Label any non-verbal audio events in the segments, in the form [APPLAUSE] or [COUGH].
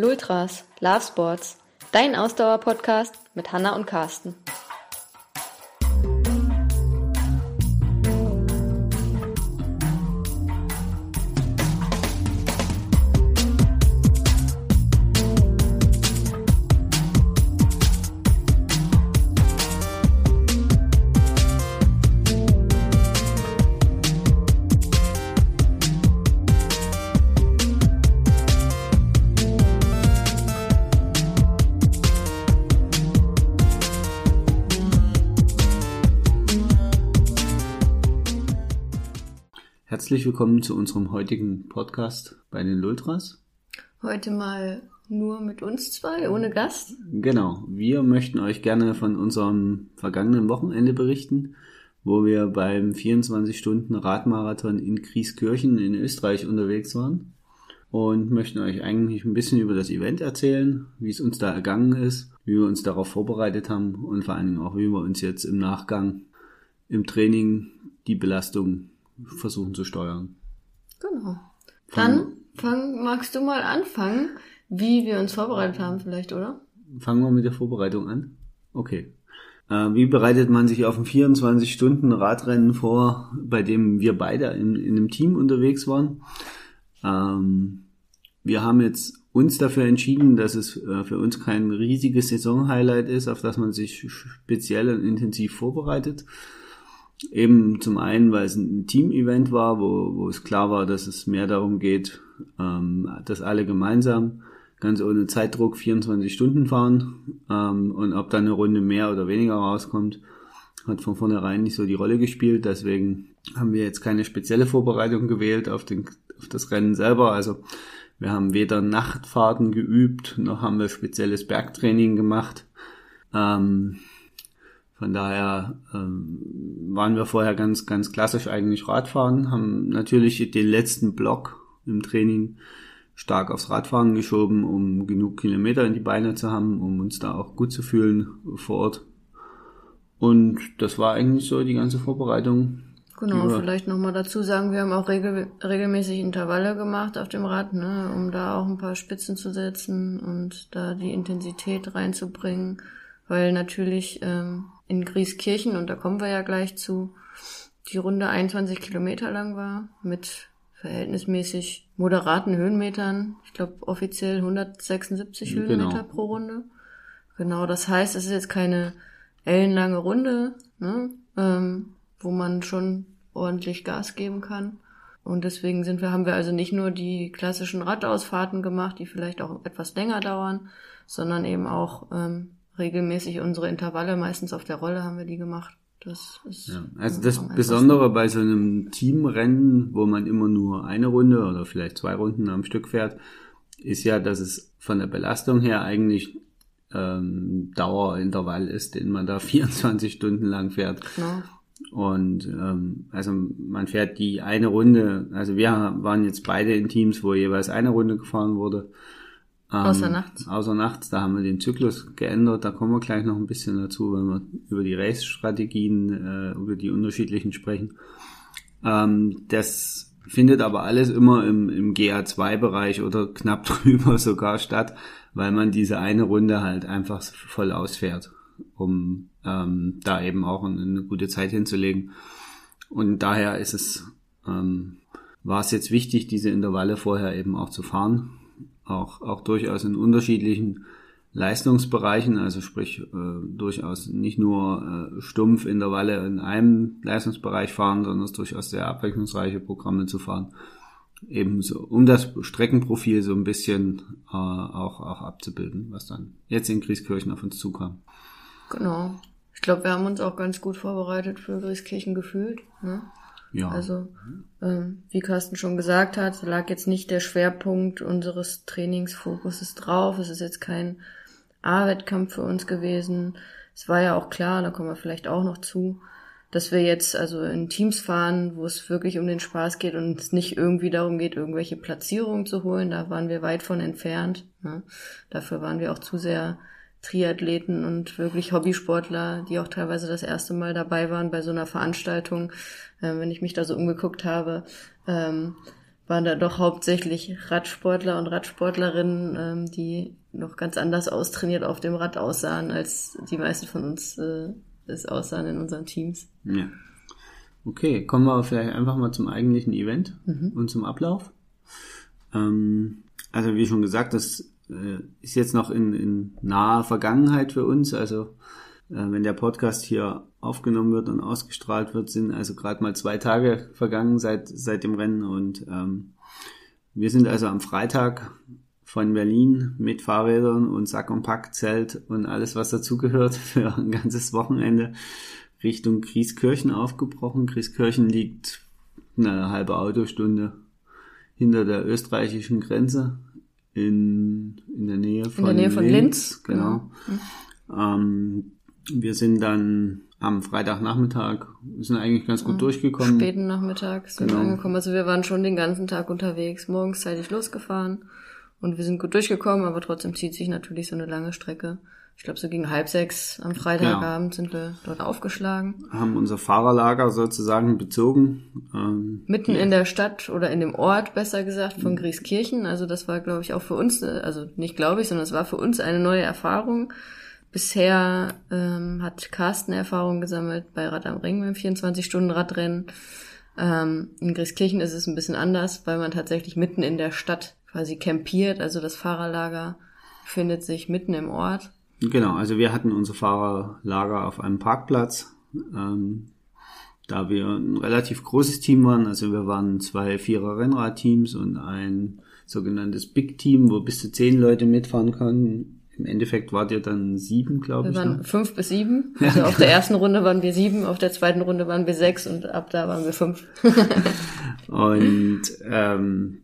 Lultras, Love Sports, dein Ausdauer-Podcast mit Hanna und Carsten. Willkommen zu unserem heutigen Podcast bei den Lultras. Heute mal nur mit uns zwei, ohne Gast. Genau, wir möchten euch gerne von unserem vergangenen Wochenende berichten, wo wir beim 24-Stunden-Radmarathon in Grieskirchen in Österreich unterwegs waren und möchten euch eigentlich ein bisschen über das Event erzählen, wie es uns da ergangen ist, wie wir uns darauf vorbereitet haben und vor allen Dingen auch, wie wir uns jetzt im Nachgang im Training die Belastung versuchen zu steuern. Genau. Dann fang, magst du mal anfangen, wie wir uns vorbereitet haben vielleicht, oder? Fangen wir mit der Vorbereitung an. Okay. Äh, wie bereitet man sich auf ein 24-Stunden-Radrennen vor, bei dem wir beide in, in einem Team unterwegs waren? Ähm, wir haben jetzt uns dafür entschieden, dass es äh, für uns kein riesiges Saison-Highlight ist, auf das man sich speziell und intensiv vorbereitet. Eben zum einen, weil es ein Team-Event war, wo, wo es klar war, dass es mehr darum geht, ähm, dass alle gemeinsam ganz ohne Zeitdruck 24 Stunden fahren ähm, und ob dann eine Runde mehr oder weniger rauskommt, hat von vornherein nicht so die Rolle gespielt. Deswegen haben wir jetzt keine spezielle Vorbereitung gewählt auf, den, auf das Rennen selber. Also wir haben weder Nachtfahrten geübt, noch haben wir spezielles Bergtraining gemacht. Ähm, von daher ähm, waren wir vorher ganz, ganz klassisch eigentlich Radfahren, haben natürlich den letzten Block im Training stark aufs Radfahren geschoben, um genug Kilometer in die Beine zu haben, um uns da auch gut zu fühlen vor Ort. Und das war eigentlich so die ganze Vorbereitung. Genau, über vielleicht nochmal dazu sagen, wir haben auch regel, regelmäßig Intervalle gemacht auf dem Rad, ne, um da auch ein paar Spitzen zu setzen und da die Intensität reinzubringen, weil natürlich ähm, in Grieskirchen, und da kommen wir ja gleich zu, die Runde 21 Kilometer lang war, mit verhältnismäßig moderaten Höhenmetern. Ich glaube offiziell 176 genau. Höhenmeter pro Runde. Genau, das heißt, es ist jetzt keine ellenlange Runde, ne, ähm, wo man schon ordentlich Gas geben kann. Und deswegen sind wir, haben wir also nicht nur die klassischen Radausfahrten gemacht, die vielleicht auch etwas länger dauern, sondern eben auch ähm, regelmäßig unsere Intervalle, meistens auf der Rolle haben wir die gemacht. Das ist ja, also das Besondere bei so einem Teamrennen, wo man immer nur eine Runde oder vielleicht zwei Runden am Stück fährt, ist ja, dass es von der Belastung her eigentlich ähm, Dauerintervall ist, den man da [LAUGHS] 24 Stunden lang fährt. Genau. Und ähm, also man fährt die eine Runde, also wir waren jetzt beide in Teams, wo jeweils eine Runde gefahren wurde. Ähm, außer nachts. Außer nachts, da haben wir den Zyklus geändert, da kommen wir gleich noch ein bisschen dazu, wenn wir über die Race-Strategien, äh, über die unterschiedlichen sprechen. Ähm, das findet aber alles immer im, im GA2-Bereich oder knapp [LAUGHS] drüber sogar statt, weil man diese eine Runde halt einfach voll ausfährt, um ähm, da eben auch eine gute Zeit hinzulegen. Und daher ist es, ähm, war es jetzt wichtig, diese Intervalle vorher eben auch zu fahren auch, auch durchaus in unterschiedlichen Leistungsbereichen, also sprich äh, durchaus nicht nur äh, stumpf Intervalle in einem Leistungsbereich fahren, sondern es durchaus sehr abwechslungsreiche Programme zu fahren, eben so, um das Streckenprofil so ein bisschen äh, auch, auch abzubilden, was dann jetzt in Grieskirchen auf uns zukam. Genau. Ich glaube, wir haben uns auch ganz gut vorbereitet für Grieskirchen gefühlt. Ne? Ja. Also, ähm, wie Carsten schon gesagt hat, lag jetzt nicht der Schwerpunkt unseres Trainingsfokuses drauf. Es ist jetzt kein A-Wettkampf für uns gewesen. Es war ja auch klar, da kommen wir vielleicht auch noch zu, dass wir jetzt also in Teams fahren, wo es wirklich um den Spaß geht und es nicht irgendwie darum geht, irgendwelche Platzierungen zu holen. Da waren wir weit von entfernt. Ne? Dafür waren wir auch zu sehr Triathleten und wirklich Hobbysportler, die auch teilweise das erste Mal dabei waren bei so einer Veranstaltung, äh, wenn ich mich da so umgeguckt habe. Ähm, waren da doch hauptsächlich Radsportler und Radsportlerinnen, ähm, die noch ganz anders austrainiert auf dem Rad aussahen, als die meisten von uns äh, es aussahen in unseren Teams. Ja. Okay, kommen wir vielleicht einfach mal zum eigentlichen Event Mhm. und zum Ablauf. Ähm, also wie schon gesagt, das äh, ist jetzt noch in, in naher Vergangenheit für uns. Also äh, wenn der Podcast hier aufgenommen wird und ausgestrahlt wird, sind also gerade mal zwei Tage vergangen seit, seit dem Rennen und ähm, wir sind also am Freitag von Berlin mit Fahrrädern und Sack und Pack, Zelt und alles, was dazugehört [LAUGHS] für ein ganzes Wochenende Richtung Grieskirchen aufgebrochen. Grieskirchen liegt eine halbe Autostunde hinter der österreichischen Grenze in, in der Nähe von, der Nähe von Linz, Genau. Ähm, wir sind dann am Freitagnachmittag, wir sind eigentlich ganz gut durchgekommen. Späten Nachmittag sind Genau. wir angekommen. Also wir waren schon den ganzen Tag unterwegs, morgens zeitig losgefahren und wir sind gut durchgekommen, aber trotzdem zieht sich natürlich so eine lange Strecke. Ich glaube, so gegen halb sechs am Freitagabend sind wir dort aufgeschlagen. Haben unser Fahrerlager sozusagen bezogen. Ähm, Mitten in der Stadt oder in dem Ort, besser gesagt, von Grieskirchen. Also das war, glaube ich, auch für uns, äh, also nicht glaube ich, sondern es war für uns eine neue Erfahrung. Bisher ähm, hat Carsten Erfahrung gesammelt bei Rad am Ring beim 24-Stunden-Radrennen. Ähm, in Grieskirchen ist es ein bisschen anders, weil man tatsächlich mitten in der Stadt quasi campiert. Also das Fahrerlager befindet sich mitten im Ort. Genau, also wir hatten unser Fahrerlager auf einem Parkplatz. Ähm, da wir ein relativ großes Team waren, also wir waren zwei Vierer-Rennradteams und ein sogenanntes Big Team, wo bis zu zehn Leute mitfahren können. Im Endeffekt wart ihr dann sieben, glaube Wir ich. waren Ne? fünf bis sieben. Also auf der ersten Runde waren wir sieben, auf der zweiten Runde waren wir sechs und ab da waren wir fünf. [LAUGHS] Und ähm,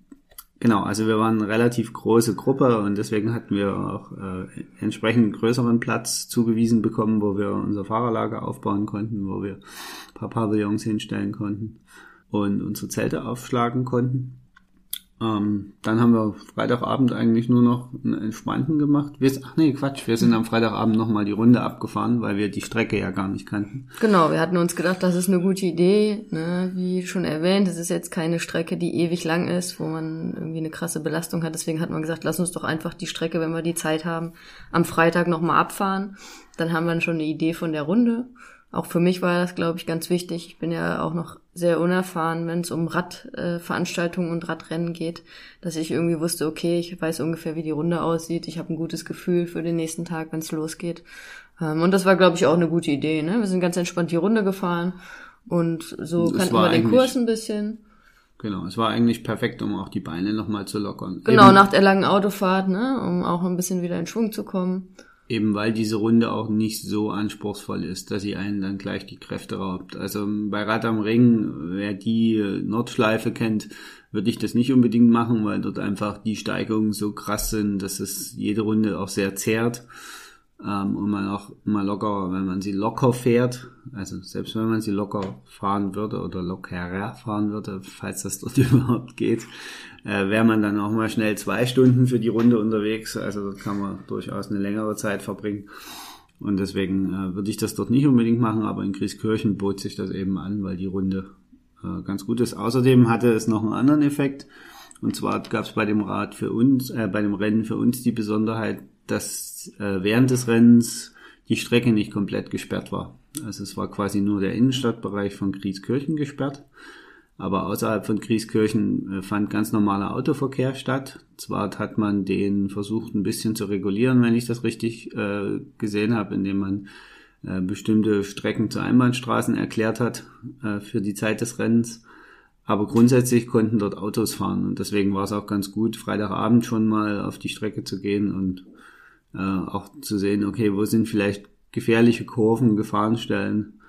genau, also wir waren eine relativ große Gruppe und deswegen hatten wir auch äh, entsprechend größeren Platz zugewiesen bekommen, wo wir unser Fahrerlager aufbauen konnten, wo wir ein paar Pavillons hinstellen konnten und unsere Zelte aufschlagen konnten. Ähm, dann haben wir Freitagabend eigentlich nur noch einen entspannten gemacht. Wir, ach nee, Quatsch, wir sind am Freitagabend nochmal die Runde abgefahren, weil wir die Strecke ja gar nicht kannten. Genau, wir hatten uns gedacht, das ist eine gute Idee. Ne? Wie schon erwähnt, es ist jetzt keine Strecke, die ewig lang ist, wo man irgendwie eine krasse Belastung hat. Deswegen hat man gesagt, lass uns doch einfach die Strecke, wenn wir die Zeit haben, am Freitag nochmal abfahren. Dann haben wir schon eine Idee von der Runde. Auch für mich war das, glaube ich, ganz wichtig. Ich bin ja auch noch sehr unerfahren, wenn es um Radveranstaltungen äh, und Radrennen geht, dass ich irgendwie wusste, okay, ich weiß ungefähr, wie die Runde aussieht. Ich habe ein gutes Gefühl für den nächsten Tag, wenn es losgeht. Ähm, und das war, glaube ich, auch eine gute Idee. Ne? Wir sind ganz entspannt die Runde gefahren und so Es kannten wir den Kurs ein bisschen. Genau, es war eigentlich perfekt, um auch die Beine nochmal zu lockern. Genau, Eben- nach der langen Autofahrt, ne, um auch ein bisschen wieder in Schwung zu kommen. Eben weil diese Runde auch nicht so anspruchsvoll ist, dass sie einen dann gleich die Kräfte raubt. Also bei Rad am Ring, wer die Nordschleife kennt, würde ich das nicht unbedingt machen, weil dort einfach die Steigungen so krass sind, dass es jede Runde auch sehr zehrt. Ähm, und man auch mal locker, wenn man sie locker fährt, also selbst wenn man sie locker fahren würde oder lockerer fahren würde, falls das [LAUGHS] dort überhaupt geht, äh, wäre man dann auch mal schnell zwei Stunden für die Runde unterwegs. Also dort kann man durchaus eine längere Zeit verbringen. Und deswegen äh, würde ich das dort nicht unbedingt machen, aber in Grieskirchen bot sich das eben an, weil die Runde äh, ganz gut ist. Außerdem hatte es noch einen anderen Effekt. Und zwar gab es bei dem Rad für uns, äh, bei dem Rennen für uns die Besonderheit, dass äh, während des Rennens die Strecke nicht komplett gesperrt war. Also es war quasi nur der Innenstadtbereich von Grieskirchen gesperrt. Aber außerhalb von Grieskirchen äh, fand ganz normaler Autoverkehr statt. Zwar hat man den versucht ein bisschen zu regulieren, wenn ich das richtig äh, gesehen habe, indem man äh, bestimmte Strecken zu Einbahnstraßen erklärt hat äh, für die Zeit des Rennens. Aber grundsätzlich konnten dort Autos fahren und deswegen war es auch ganz gut, Freitagabend schon mal auf die Strecke zu gehen und äh, auch zu sehen, okay, wo sind vielleicht gefährliche Kurven, Gefahrenstellen,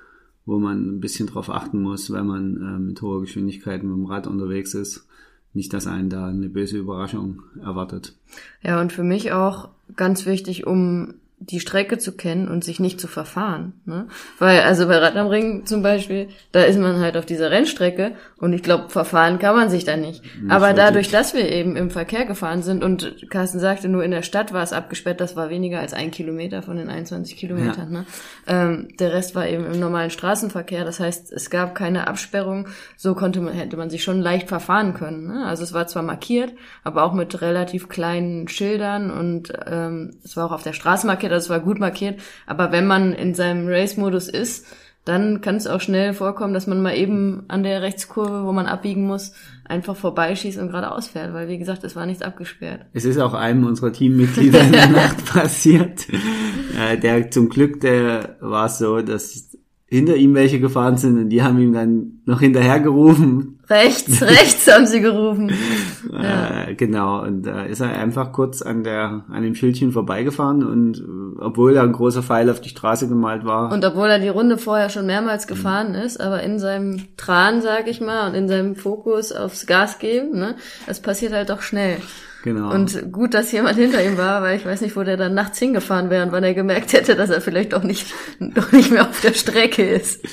wo man ein bisschen drauf achten muss, wenn man äh, mit hoher Geschwindigkeit mit dem Rad unterwegs ist. Nicht, dass einen da eine böse Überraschung erwartet. Ja, und für mich auch ganz wichtig, um die Strecke zu kennen und sich nicht zu verfahren. Ne? Weil, also bei Rad am Ring zum Beispiel, da ist man halt auf dieser Rennstrecke und ich glaube, verfahren kann man sich da nicht. nicht Aber dadurch, dass wir eben im Verkehr gefahren sind und Carsten sagte, nur in der Stadt war es abgesperrt, das war weniger als ein Kilometer von den 21 Kilometern. Ja. Ne? Ähm, der Rest war eben im normalen Straßenverkehr. Das heißt, es gab keine Absperrung. So konnte man, hätte man sich schon leicht verfahren können. Ne? Also es war zwar markiert, aber auch mit relativ kleinen Schildern und ähm, es war auch auf der Straße markiert, es war gut markiert. Aber wenn man in seinem Race-Modus ist, dann kann es auch schnell vorkommen, dass man mal eben an der Rechtskurve, wo man abbiegen muss, einfach vorbeischießt und geradeaus fährt, weil wie gesagt, es war nichts abgesperrt. Es ist auch einem unserer Teammitglieder in der [LAUGHS] Nacht passiert. Äh, der zum Glück, der war so, dass hinter ihm welche gefahren sind und die haben ihm dann noch hinterher gerufen. Rechts, [LAUGHS] rechts haben sie gerufen. ja. [LAUGHS] äh, genau, und da ist er einfach kurz an der an dem Schildchen vorbeigefahren und äh, obwohl da ein großer Pfeil auf die Straße gemalt war. Und obwohl er die Runde vorher schon mehrmals gefahren mhm. ist, aber in seinem Tran, sag ich mal, und in seinem Fokus aufs Gas geben, ne, das passiert halt doch schnell. Genau. Und gut, dass jemand hinter ihm war, weil ich weiß nicht, wo der dann nachts hingefahren wäre und wann er gemerkt hätte, dass er vielleicht doch nicht, [LAUGHS] doch nicht mehr auf der Strecke ist.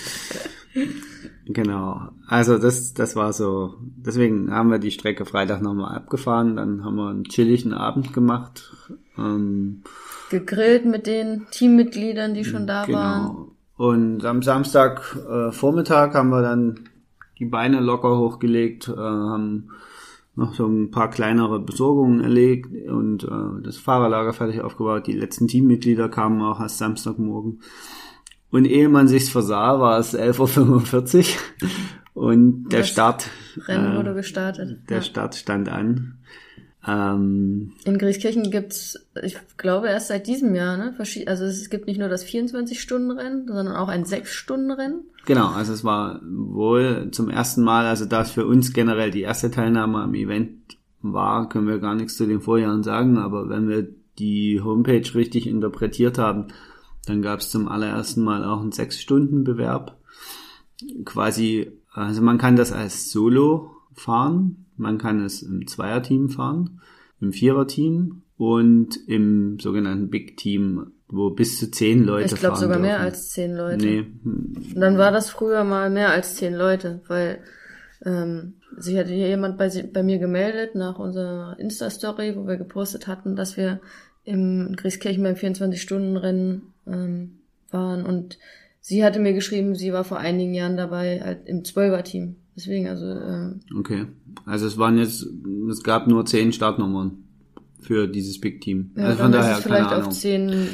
Genau. Also das, das war so. Deswegen haben wir die Strecke Freitag nochmal abgefahren. Dann haben wir einen chilligen Abend gemacht. Ähm, Gegrillt mit den Teammitgliedern, die schon da genau. waren. Und am Samstag äh, Vormittag haben wir dann die Beine locker hochgelegt, äh, haben noch so ein paar kleinere Besorgungen erlegt und äh, das Fahrerlager fertig aufgebaut. Die letzten Teammitglieder kamen auch erst Samstagmorgen. Und ehe man sich's versah, war es 11.45 Uhr und der das Start Rennen äh, wurde gestartet. Der ja. Start stand an. Ähm, in Grieskirchen gibt's, ich glaube, erst seit diesem Jahr, ne? Also es gibt nicht nur das 24-Stunden-Rennen, sondern auch ein 6-Stunden-Rennen. Genau, also es war wohl zum ersten Mal, also da es für uns generell die erste Teilnahme am Event war, können wir gar nichts zu den Vorjahren sagen, aber wenn wir die Homepage richtig interpretiert haben, dann gab es zum allerersten Mal auch einen 6-Stunden-Bewerb. Quasi, also man kann das als Solo fahren, man kann es im Zweierteam fahren, im Viererteam und im sogenannten Big Team, wo bis zu zehn Leute ich glaub, fahren. Ich glaube sogar dürfen. mehr als zehn Leute. Nee. Dann war das früher mal mehr als zehn Leute, weil ähm, sich hatte hier jemand bei, bei mir gemeldet nach unserer Insta-Story, wo wir gepostet hatten, dass wir im Grieskirchen beim 24-Stunden-Rennen ähm, waren und sie hatte mir geschrieben, sie war vor einigen Jahren dabei halt im Zwölfer-Team. Deswegen, also. Äh, okay. Also es waren jetzt, es gab nur zehn Startnummern für dieses Big Team. Ja, also von daher ist es vielleicht auf zehn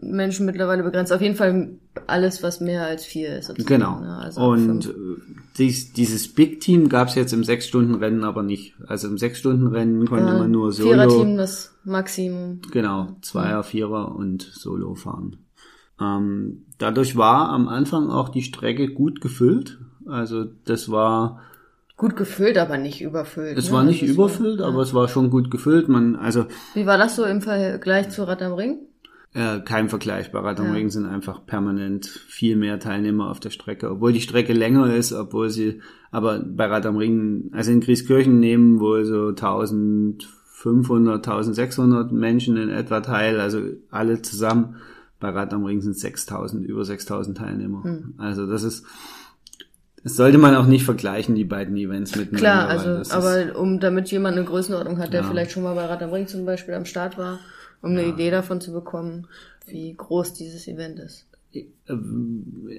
Menschen mittlerweile begrenzt. Auf jeden Fall alles, was mehr als vier ist. Genau. Ne? Also Und äh, dies, dieses Big Team gab es jetzt im Sechs-Stunden-Rennen aber nicht. Also im Sechs-Stunden-Rennen konnte ja, man nur Solo. Vierer-Team das Maximum. Genau, Zweier, Vierer und Solo fahren. Ähm, dadurch war am Anfang auch die Strecke gut gefüllt. Also das war gut gefüllt, aber nicht überfüllt. Es ne? war nicht also überfüllt, war, aber ja. es war schon gut gefüllt. Man also Wie war das so im Vergleich zu Rad am Ring? Äh, kein Vergleich. Bei Rad am ja. Ring sind einfach permanent viel mehr Teilnehmer auf der Strecke, obwohl die Strecke länger ist, obwohl sie, aber bei Rad am Ring, also in Grieskirchen nehmen wohl so 1500, 1600 Menschen in etwa teil, also alle zusammen. Bei Rad am Ring sind 6000, über 6000 Teilnehmer. Hm. Also das ist, das sollte man auch nicht vergleichen, die beiden Events miteinander. Klar, also, aber um, damit jemand eine Größenordnung hat, der ja. vielleicht schon mal bei Rad am Ring zum Beispiel am Start war, um ja. eine Idee davon zu bekommen, wie groß dieses Event ist.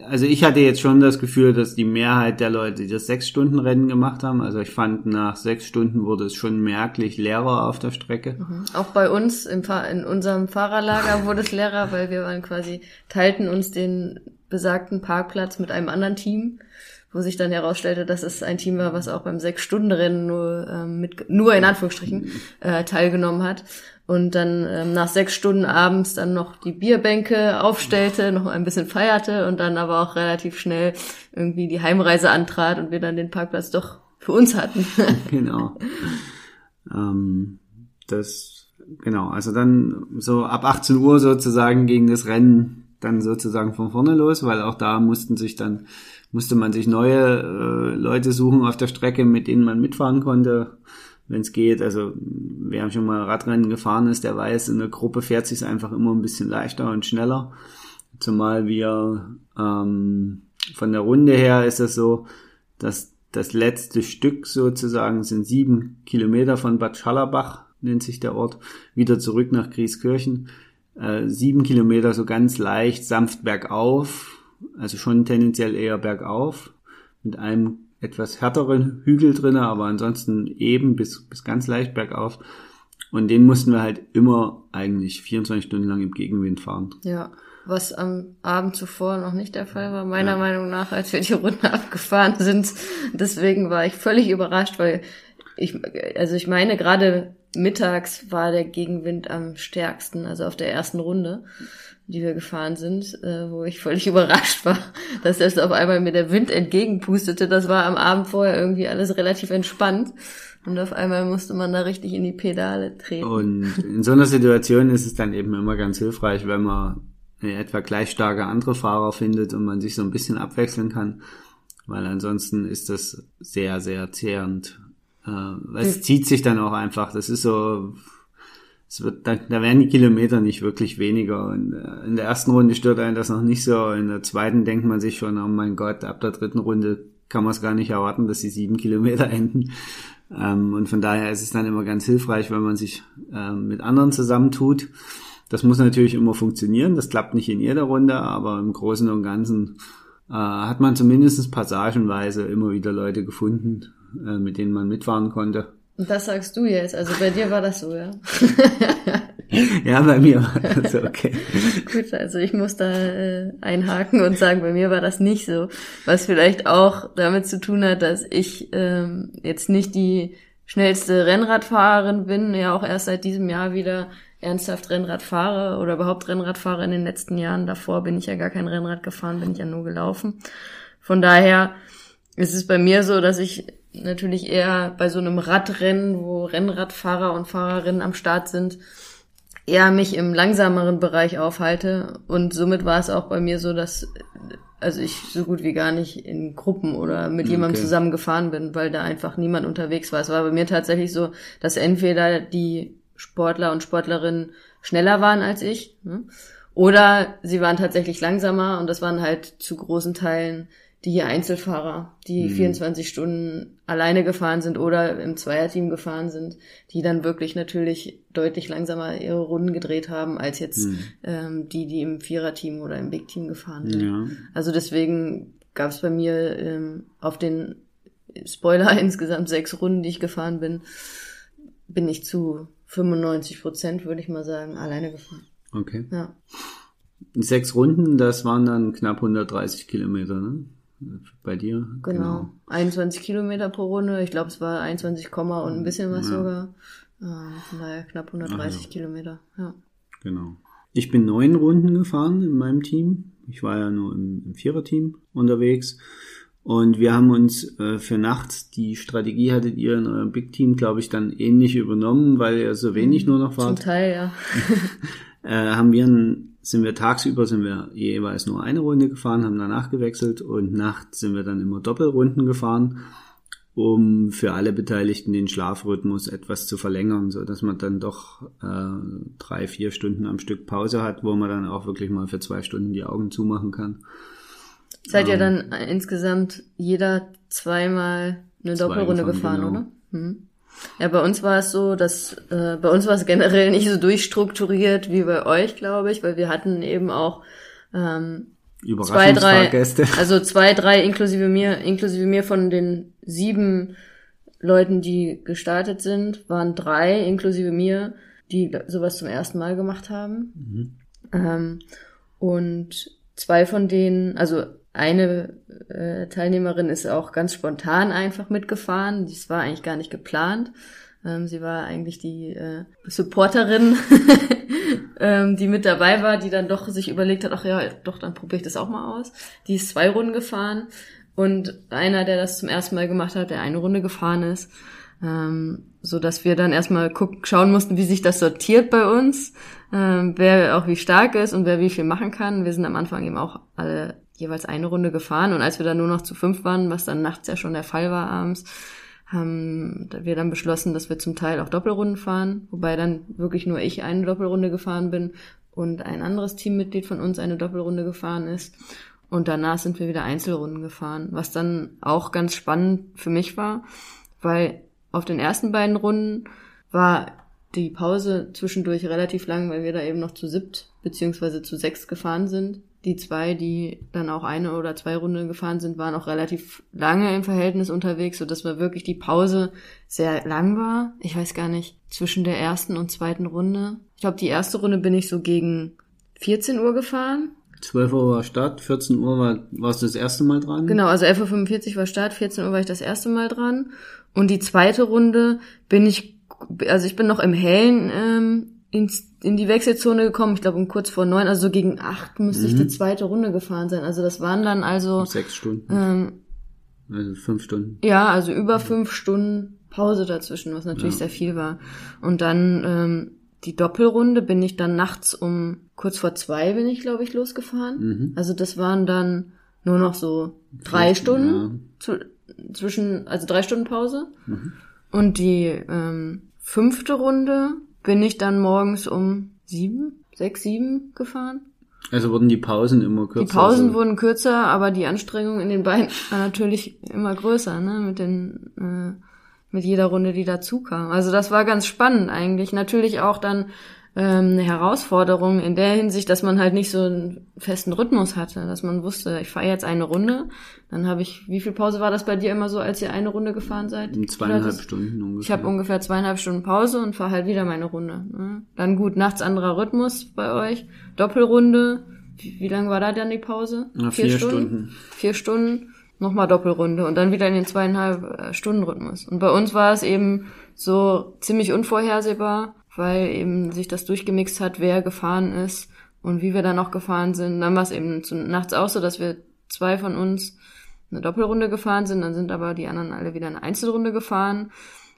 Also ich hatte jetzt schon das Gefühl, dass die Mehrheit der Leute die das sechs Stunden Rennen gemacht haben. Also ich fand nach sechs Stunden wurde es schon merklich leerer auf der Strecke. Mhm. Auch bei uns im in unserem Fahrerlager wurde es leerer, weil wir waren quasi teilten uns den besagten Parkplatz mit einem anderen Team wo sich dann herausstellte, dass es ein Team war, was auch beim Sechs-Stunden-Rennen nur, ähm, mit, nur in Anführungsstrichen äh, teilgenommen hat und dann ähm, nach sechs Stunden abends dann noch die Bierbänke aufstellte, noch ein bisschen feierte und dann aber auch relativ schnell irgendwie die Heimreise antrat und wir dann den Parkplatz doch für uns hatten. [LAUGHS] genau. Ähm, das, genau, also dann so ab 18 Uhr sozusagen ging das Rennen dann sozusagen von vorne los, weil auch da mussten sich dann musste man sich neue äh, Leute suchen auf der Strecke, mit denen man mitfahren konnte. wenn es geht. Also wer schon mal Radrennen gefahren ist, der weiß, in der Gruppe fährt sich einfach immer ein bisschen leichter und schneller. Zumal wir ähm, von der Runde her ist es so, dass das letzte Stück sozusagen sind sieben Kilometer von Bad Schallerbach, nennt sich der Ort, wieder zurück nach Grieskirchen. Äh, sieben Kilometer so ganz leicht, sanft bergauf, also schon tendenziell eher bergauf, mit einem etwas härteren Hügel drinne, aber ansonsten eben bis, bis ganz leicht bergauf. Und den mussten wir halt immer eigentlich 24 Stunden lang im Gegenwind fahren. Ja, was am Abend zuvor noch nicht der Fall war, meiner ja. Meinung nach, als wir die Runde [LAUGHS] abgefahren sind. Deswegen war ich völlig überrascht, weil ich, also ich meine, gerade mittags war der Gegenwind am stärksten, also auf der ersten Runde die wir gefahren sind, äh, wo ich völlig [LAUGHS] überrascht war, dass erst auf einmal mir der Wind entgegenpustete. Das war am Abend vorher irgendwie alles relativ entspannt. Und auf einmal musste man da richtig in die Pedale treten. Und in so einer Situation ist es dann eben immer ganz hilfreich, wenn man etwa gleich starke andere Fahrer findet und man sich so ein bisschen abwechseln kann. Weil ansonsten ist das sehr, sehr zehrend. Äh, es zieht sich dann auch einfach. Das ist so, es wird, da, da werden die Kilometer nicht wirklich weniger. Und äh, in der ersten Runde stört einen das noch nicht so. In der zweiten denkt man sich schon, oh mein Gott, ab der dritten Runde kann man es gar nicht erwarten, dass die sieben Kilometer [LAUGHS] enden. Ähm, und von daher ist es dann immer ganz hilfreich, wenn man sich ähm, mit anderen zusammentut. Das muss natürlich immer funktionieren. Das klappt nicht in jeder Runde, aber im Großen und Ganzen äh, hat man zumindest passagenweise immer wieder Leute gefunden, äh, mit denen man mitfahren konnte. Und das sagst du jetzt. Also bei dir war das so, ja? [LAUGHS] ja, bei mir war das so, okay. [LAUGHS] Gut, also ich muss da äh, einhaken und sagen, bei mir war das nicht so. Was vielleicht auch damit zu tun hat, dass ich ähm, jetzt nicht die schnellste Rennradfahrerin bin, ja auch erst seit diesem Jahr wieder ernsthaft Rennrad fahre oder überhaupt Rennrad fahre in den letzten Jahren. Davor bin ich ja gar kein Rennrad gefahren, bin ich ja nur gelaufen. Von daher ist es bei mir so, dass ich natürlich eher bei so einem Radrennen, wo Rennradfahrer und Fahrerinnen am Start sind, eher mich im langsameren Bereich aufhalte. Und somit war es auch bei mir so, dass also ich so gut wie gar nicht in Gruppen oder mit jemandem okay. zusammen gefahren bin, weil da einfach niemand unterwegs war. Es war bei mir tatsächlich so, dass entweder die Sportler und Sportlerinnen schneller waren als ich, ne? oder sie waren tatsächlich langsamer und das waren halt zu großen Teilen die Einzelfahrer, die mhm. 24 Stunden alleine gefahren sind oder im Zweierteam gefahren sind, die dann wirklich natürlich deutlich langsamer ihre Runden gedreht haben, als jetzt mhm. ähm, die, die im Viererteam oder im Big Team gefahren sind. Ja. Also deswegen gab es bei mir ähm, auf den Spoiler [LAUGHS] insgesamt sechs Runden, die ich gefahren bin, bin ich zu 95 Prozent, würde ich mal sagen, alleine gefahren. Okay. Ja. Sechs Runden, das waren dann knapp 130 Kilometer, ne? Bei dir. Genau. genau. 21 Kilometer pro Runde. Ich glaube, es war 21, und ein bisschen was ja. sogar. Äh, von daher knapp 130 also. Kilometer. Ja. Genau. Ich bin neun Runden gefahren in meinem Team. Ich war ja nur im, im Viererteam unterwegs. Und wir haben uns äh, für nachts, die Strategie hattet ihr in eurem Big Team, glaube ich, dann ähnlich übernommen, weil ihr so wenig mhm. nur noch wart. Zum Teil, ja. [LAUGHS] äh, haben wir ein sind wir tagsüber sind wir jeweils nur eine Runde gefahren, haben danach gewechselt und nachts sind wir dann immer Doppelrunden gefahren, um für alle Beteiligten den Schlafrhythmus etwas zu verlängern, so dass man dann doch äh, drei, vier Stunden am Stück Pause hat, wo man dann auch wirklich mal für zwei Stunden die Augen zumachen kann. Seid ähm, ihr dann insgesamt jeder zweimal eine Doppelrunde gefahren, genau. oder? Hm. Ja, bei uns war es so, dass äh, bei uns war es generell nicht so durchstrukturiert wie bei euch, glaube ich, weil wir hatten eben auch ähm, zwei, drei, [LAUGHS] also zwei, drei inklusive mir, inklusive mir von den sieben Leuten, die gestartet sind, waren drei inklusive mir, die sowas zum ersten Mal gemacht haben. Mhm. Ähm, und zwei von denen, also eine äh, Teilnehmerin ist auch ganz spontan einfach mitgefahren. Das war eigentlich gar nicht geplant. Ähm, sie war eigentlich die äh, Supporterin, [LAUGHS] ähm, die mit dabei war, die dann doch sich überlegt hat, ach ja, doch, dann probiere ich das auch mal aus. Die ist zwei Runden gefahren und einer, der das zum ersten Mal gemacht hat, der eine Runde gefahren ist. Ähm, so dass wir dann erstmal gucken, schauen mussten, wie sich das sortiert bei uns, ähm, wer auch wie stark ist und wer wie viel machen kann. Wir sind am Anfang eben auch alle jeweils eine Runde gefahren und als wir dann nur noch zu fünf waren, was dann nachts ja schon der Fall war abends, haben wir dann beschlossen, dass wir zum Teil auch Doppelrunden fahren, wobei dann wirklich nur ich eine Doppelrunde gefahren bin und ein anderes Teammitglied von uns eine Doppelrunde gefahren ist. Und danach sind wir wieder Einzelrunden gefahren, was dann auch ganz spannend für mich war, weil auf den ersten beiden Runden war die Pause zwischendurch relativ lang, weil wir da eben noch zu siebt beziehungsweise zu sechs gefahren sind. Die zwei, die dann auch eine oder zwei Runden gefahren sind, waren auch relativ lange im Verhältnis unterwegs, so dass wir wirklich die Pause sehr lang war. Ich weiß gar nicht, zwischen der ersten und zweiten Runde. Ich glaube, die erste Runde bin ich so gegen 14 Uhr gefahren 12 Uhr war Start, 14 Uhr war, warst du das erste Mal dran? Genau, also 11.45 Uhr war Start, 14 Uhr war ich das erste Mal dran. Und die zweite Runde bin ich, also ich bin noch im Hellen ähm, ins, in die Wechselzone gekommen, ich glaube um kurz vor neun, also so gegen acht müsste mhm. ich die zweite Runde gefahren sein. Also das waren dann also... Sechs Stunden. Ähm, also fünf Stunden. Ja, also über fünf Stunden Pause dazwischen, was natürlich ja. sehr viel war. Und dann ähm, die Doppelrunde bin ich dann nachts um kurz vor zwei bin ich, glaube ich, losgefahren. Mhm. Also das waren dann nur noch so drei Vielleicht, Stunden ja. zu, zwischen, also drei Stunden Pause. Mhm. Und die ähm, fünfte Runde bin ich dann morgens um sieben, sechs, sieben gefahren. Also wurden die Pausen immer kürzer? Die Pausen also. wurden kürzer, aber die Anstrengung in den Beinen [LAUGHS] war natürlich immer größer, ne, mit den äh, mit jeder Runde, die dazu kam. Also das war ganz spannend eigentlich. Natürlich auch dann ähm, eine Herausforderung in der Hinsicht, dass man halt nicht so einen festen Rhythmus hatte, dass man wusste, ich fahre jetzt eine Runde, dann habe ich, wie viel Pause war das bei dir immer so, als ihr eine Runde gefahren seid? Zweieinhalb Stunden ungefähr. Ich habe ungefähr zweieinhalb Stunden Pause und fahre halt wieder meine Runde. Ne? Dann gut, nachts anderer Rhythmus bei euch, Doppelrunde. Wie, wie lange war da dann die Pause? Na, vier, vier Stunden. Stunden. Vier Stunden nochmal Doppelrunde und dann wieder in den zweieinhalb äh, Stunden Rhythmus. Und bei uns war es eben so ziemlich unvorhersehbar, weil eben sich das durchgemixt hat, wer gefahren ist und wie wir dann auch gefahren sind. Dann war es eben zu, nachts auch so, dass wir zwei von uns eine Doppelrunde gefahren sind, dann sind aber die anderen alle wieder eine Einzelrunde gefahren.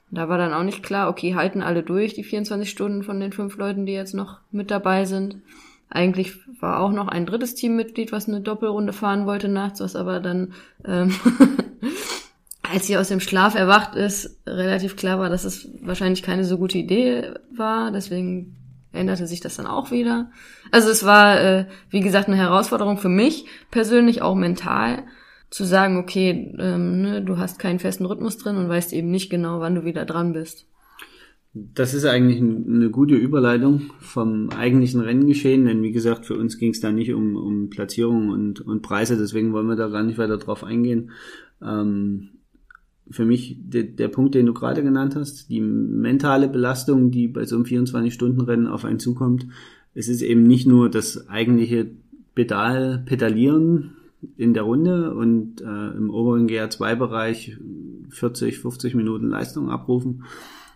Da war dann auch nicht klar, okay, halten alle durch die 24 Stunden von den fünf Leuten, die jetzt noch mit dabei sind. Eigentlich war auch noch ein drittes Teammitglied, was eine Doppelrunde fahren wollte nachts, was aber dann, ähm, [LAUGHS] als sie aus dem Schlaf erwacht ist, relativ klar war, dass es wahrscheinlich keine so gute Idee war. Deswegen änderte sich das dann auch wieder. Also es war, äh, wie gesagt, eine Herausforderung für mich persönlich, auch mental, zu sagen, okay, ähm, ne, du hast keinen festen Rhythmus drin und weißt eben nicht genau, wann du wieder dran bist. Das ist eigentlich eine gute Überleitung vom eigentlichen Renngeschehen, denn wie gesagt, für uns ging es da nicht um, um Platzierung und, und Preise, deswegen wollen wir da gar nicht weiter drauf eingehen. Ähm, für mich de, der Punkt, den du gerade genannt hast, die mentale Belastung, die bei so einem 24-Stunden-Rennen auf einen zukommt, es ist eben nicht nur das eigentliche Pedal, Pedalieren in der Runde und äh, im oberen GR2-Bereich 40, 50 Minuten Leistung abrufen,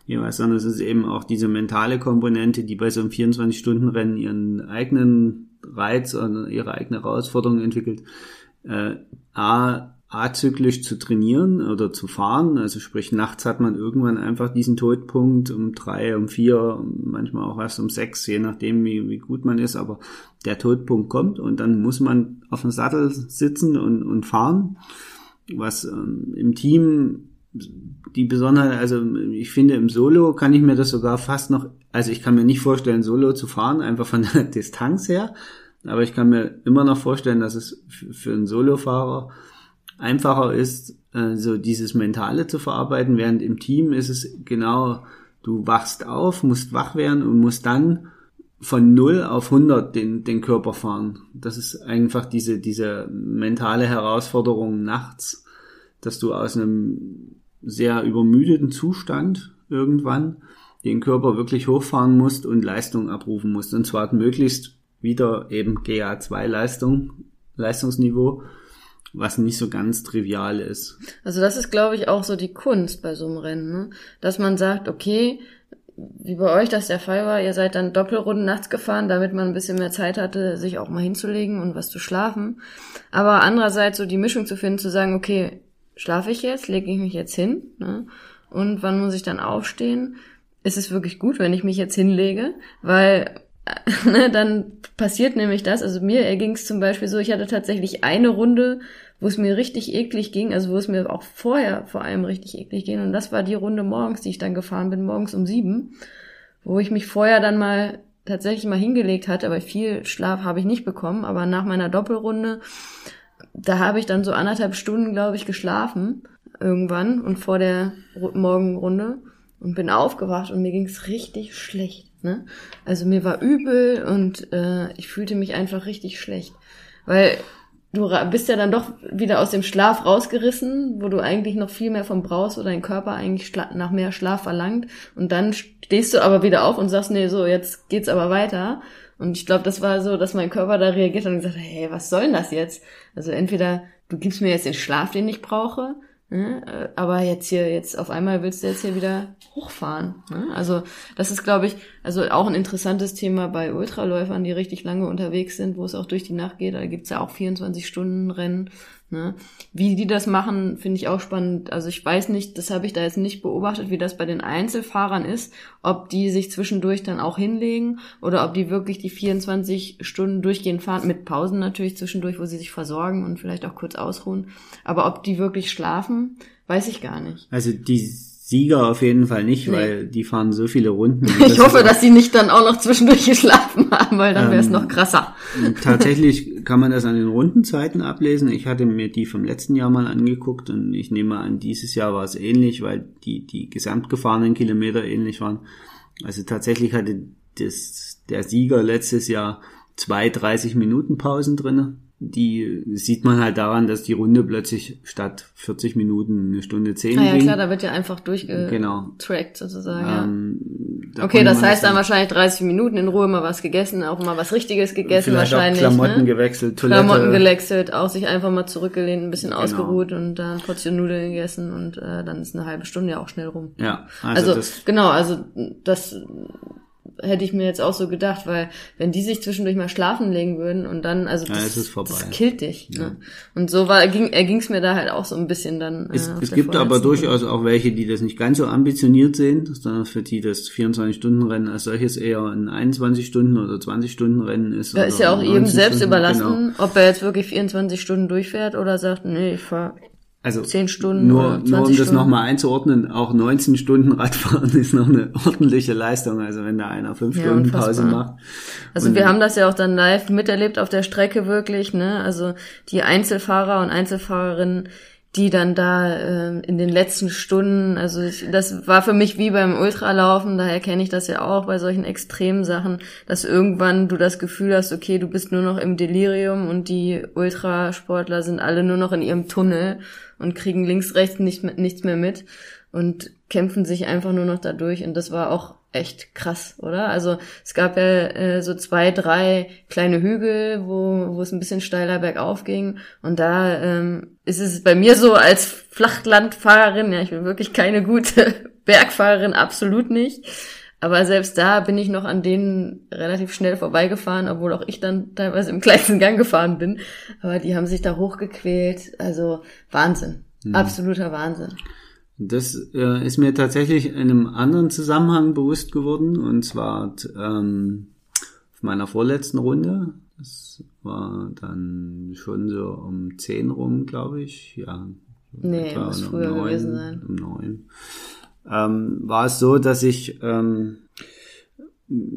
jeweils, sondern es ist eben auch diese mentale Komponente, die bei so einem 24-Stunden-Rennen ihren eigenen Reiz und ihre eigene Herausforderung entwickelt. Äh, A, azyklisch zu trainieren oder zu fahren. Also sprich, nachts hat man irgendwann einfach diesen Todpunkt um drei, um vier, manchmal auch erst um sechs, je nachdem, wie, wie gut man ist. Aber der Todpunkt kommt und dann muss man auf dem Sattel sitzen und, und fahren. Was ähm, im Team die Besonderheit, also ich finde im Solo kann ich mir das sogar fast noch, also ich kann mir nicht vorstellen, Solo zu fahren, einfach von der [LAUGHS] Distanz her, aber ich kann mir immer noch vorstellen, dass es für einen Solofahrer einfacher ist, äh, so dieses Mentale zu verarbeiten, während im Team ist es genau, du wachst auf, musst wach werden und musst dann von 0 auf 100 den, den Körper fahren. Das ist einfach diese, diese mentale Herausforderung nachts, dass du aus einem sehr übermüdeten Zustand irgendwann den Körper wirklich hochfahren musst und Leistung abrufen musst. Und zwar möglichst wieder eben GA2 Leistung, Leistungsniveau, was nicht so ganz trivial ist. Also das ist, glaube ich, auch so die Kunst bei so einem Rennen, ne? dass man sagt, okay, wie bei euch das der Fall war, ihr seid dann Doppelrunden nachts gefahren, damit man ein bisschen mehr Zeit hatte, sich auch mal hinzulegen und was zu schlafen. Aber andererseits so die Mischung zu finden, zu sagen, okay, schlafe ich jetzt, lege ich mich jetzt hin, ne? Und wann muss ich dann aufstehen? Ist es wirklich gut, wenn ich mich jetzt hinlege? Weil [LAUGHS] ne, dann passiert nämlich das. Also mir erging es zum Beispiel so, ich hatte tatsächlich eine Runde, wo es mir richtig eklig ging, also wo es mir auch vorher vor allem richtig eklig ging. Und das war die Runde morgens, die ich dann gefahren bin, morgens um sieben, wo ich mich vorher dann mal tatsächlich mal hingelegt hatte, weil viel Schlaf habe ich nicht bekommen, aber nach meiner Doppelrunde, da habe ich dann so anderthalb Stunden, glaube ich, geschlafen irgendwann und vor der Morgenrunde und bin aufgewacht und mir ging es richtig schlecht. Ne? Also mir war übel und äh, ich fühlte mich einfach richtig schlecht, weil du bist ja dann doch wieder aus dem Schlaf rausgerissen, wo du eigentlich noch viel mehr vom brauchst, wo dein Körper eigentlich nach mehr Schlaf verlangt. Und dann stehst du aber wieder auf und sagst, nee, so, jetzt geht's aber weiter. Und ich glaube, das war so, dass mein Körper da reagiert hat und gesagt hat, hey, was soll denn das jetzt? Also entweder du gibst mir jetzt den Schlaf, den ich brauche, Ne? Aber jetzt hier, jetzt auf einmal willst du jetzt hier wieder hochfahren. Ne? Also das ist, glaube ich, also auch ein interessantes Thema bei Ultraläufern, die richtig lange unterwegs sind, wo es auch durch die Nacht geht. Da gibt's ja auch 24 Stunden Rennen. Ne? Wie die das machen, finde ich auch spannend. Also ich weiß nicht, das habe ich da jetzt nicht beobachtet, wie das bei den Einzelfahrern ist, ob die sich zwischendurch dann auch hinlegen oder ob die wirklich die 24 Stunden durchgehend fahren, mit Pausen natürlich zwischendurch, wo sie sich versorgen und vielleicht auch kurz ausruhen. Aber ob die wirklich schlafen, weiß ich gar nicht. Also die Sieger auf jeden Fall nicht, nee. weil die fahren so viele Runden. [LAUGHS] Ich hoffe, dass sie nicht dann auch noch zwischendurch geschlafen haben, weil dann wäre es ähm, noch krasser. Tatsächlich [LAUGHS] kann man das an den Rundenzeiten ablesen. Ich hatte mir die vom letzten Jahr mal angeguckt und ich nehme an, dieses Jahr war es ähnlich, weil die, die gesamtgefahrenen Kilometer ähnlich waren. Also tatsächlich hatte das, der Sieger letztes Jahr zwei 30 Minuten Pausen drinne die sieht man halt daran, dass die Runde plötzlich statt 40 Minuten eine Stunde 10 ah, ja, ging. klar, da wird ja einfach durchgetrackt genau. sozusagen. Ähm, da okay, das heißt dann wahrscheinlich 30 Minuten in Ruhe mal was gegessen, auch mal was Richtiges gegessen Vielleicht wahrscheinlich. Auch Klamotten ne? gewechselt, Toilette. Klamotten gewechselt, auch sich einfach mal zurückgelehnt, ein bisschen genau. ausgeruht und dann Portion Nudeln gegessen und äh, dann ist eine halbe Stunde ja auch schnell rum. Ja, also, also genau, also das hätte ich mir jetzt auch so gedacht, weil wenn die sich zwischendurch mal schlafen legen würden und dann, also das, ja, das killt dich. Ja. Ne? Und so war, ging, es mir da halt auch so ein bisschen dann. Es, äh, es gibt aber durchaus auch welche, die das nicht ganz so ambitioniert sehen, sondern für die das 24-Stunden-Rennen als solches eher ein 21-Stunden- oder 20-Stunden-Rennen ist. Da ist ja auch jedem selbst Stunden, überlassen, genau. ob er jetzt wirklich 24 Stunden durchfährt oder sagt, nee, ich fahr also zehn Stunden nur, oder 20 nur um das nochmal einzuordnen, auch 19 Stunden Radfahren [LAUGHS] ist noch eine ordentliche Leistung. Also wenn da einer fünf ja, Stunden unfassbar. Pause macht. Also wir haben das ja auch dann live miterlebt auf der Strecke wirklich, ne? Also die Einzelfahrer und Einzelfahrerinnen, die dann da äh, in den letzten Stunden, also ich, das war für mich wie beim Ultralaufen, daher kenne ich das ja auch bei solchen extremen Sachen, dass irgendwann du das Gefühl hast, okay, du bist nur noch im Delirium und die Ultrasportler sind alle nur noch in ihrem Tunnel und kriegen links, rechts nicht, nichts mehr mit und kämpfen sich einfach nur noch dadurch und das war auch echt krass, oder? Also es gab ja äh, so zwei, drei kleine Hügel, wo, wo es ein bisschen steiler bergauf ging. Und da ähm, ist es bei mir so als Flachlandfahrerin, ja, ich bin wirklich keine gute [LAUGHS] Bergfahrerin, absolut nicht. Aber selbst da bin ich noch an denen relativ schnell vorbeigefahren, obwohl auch ich dann teilweise im kleinsten Gang gefahren bin. Aber die haben sich da hochgequält. Also Wahnsinn. Mhm. Absoluter Wahnsinn. Das äh, ist mir tatsächlich in einem anderen Zusammenhang bewusst geworden, und zwar ähm, auf meiner vorletzten Runde. Das war dann schon so um 10 rum, glaube ich. Ja. Nee, muss früher um 9, gewesen sein. Um 9. Ähm, war es so, dass ich ähm,